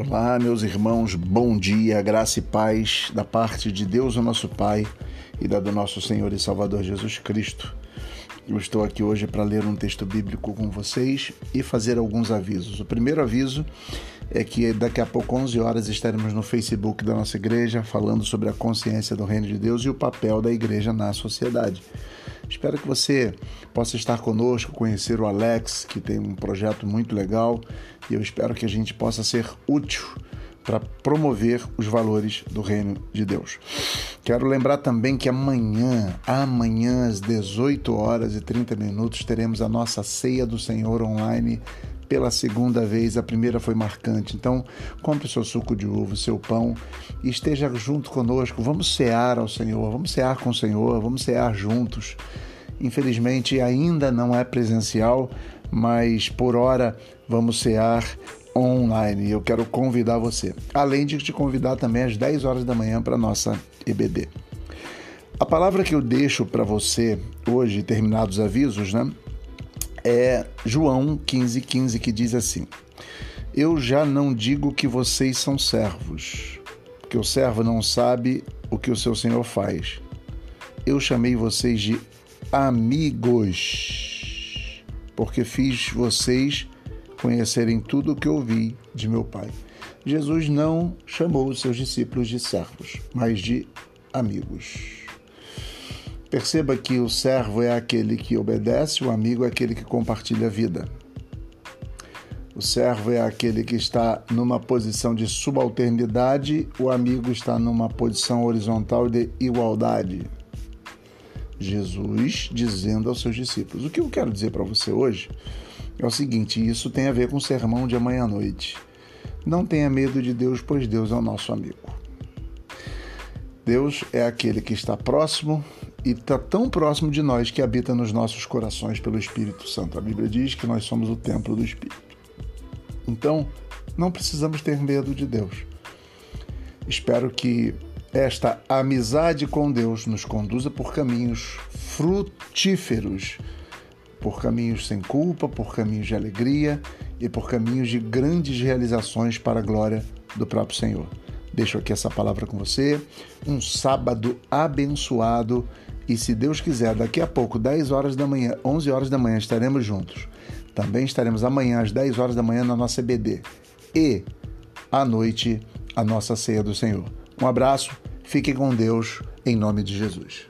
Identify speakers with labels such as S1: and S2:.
S1: Olá, meus irmãos, bom dia, graça e paz da parte de Deus, o nosso Pai, e da do nosso Senhor e Salvador Jesus Cristo. Eu estou aqui hoje para ler um texto bíblico com vocês e fazer alguns avisos. O primeiro aviso é que daqui a pouco, 11 horas, estaremos no Facebook da nossa igreja falando sobre a consciência do Reino de Deus e o papel da igreja na sociedade. Espero que você possa estar conosco, conhecer o Alex, que tem um projeto muito legal, e eu espero que a gente possa ser útil para promover os valores do reino de Deus. Quero lembrar também que amanhã, amanhã às 18 horas e 30 minutos, teremos a nossa ceia do Senhor online pela segunda vez. A primeira foi marcante. Então, compre seu suco de uva, seu pão e esteja junto conosco. Vamos cear ao Senhor, vamos cear com o Senhor, vamos cear juntos. Infelizmente, ainda não é presencial, mas por hora vamos cear online. Eu quero convidar você, além de te convidar também às 10 horas da manhã para a nossa EBD. A palavra que eu deixo para você hoje, terminados os avisos, né? É João 15,15, 15, que diz assim: Eu já não digo que vocês são servos, porque o servo não sabe o que o seu senhor faz. Eu chamei vocês de amigos, porque fiz vocês conhecerem tudo o que ouvi de meu Pai. Jesus não chamou os seus discípulos de servos, mas de amigos. Perceba que o servo é aquele que obedece, o amigo é aquele que compartilha a vida. O servo é aquele que está numa posição de subalternidade, o amigo está numa posição horizontal de igualdade. Jesus dizendo aos seus discípulos. O que eu quero dizer para você hoje é o seguinte: isso tem a ver com o sermão de amanhã à noite. Não tenha medo de Deus, pois Deus é o nosso amigo. Deus é aquele que está próximo e está tão próximo de nós que habita nos nossos corações pelo Espírito Santo. A Bíblia diz que nós somos o templo do Espírito. Então, não precisamos ter medo de Deus. Espero que esta amizade com Deus nos conduza por caminhos frutíferos, por caminhos sem culpa, por caminhos de alegria e por caminhos de grandes realizações para a glória do próprio Senhor. Deixo aqui essa palavra com você. Um sábado abençoado. E se Deus quiser, daqui a pouco, 10 horas da manhã, 11 horas da manhã, estaremos juntos. Também estaremos amanhã às 10 horas da manhã na nossa EBD. E à noite, a nossa ceia do Senhor. Um abraço, fiquem com Deus, em nome de Jesus.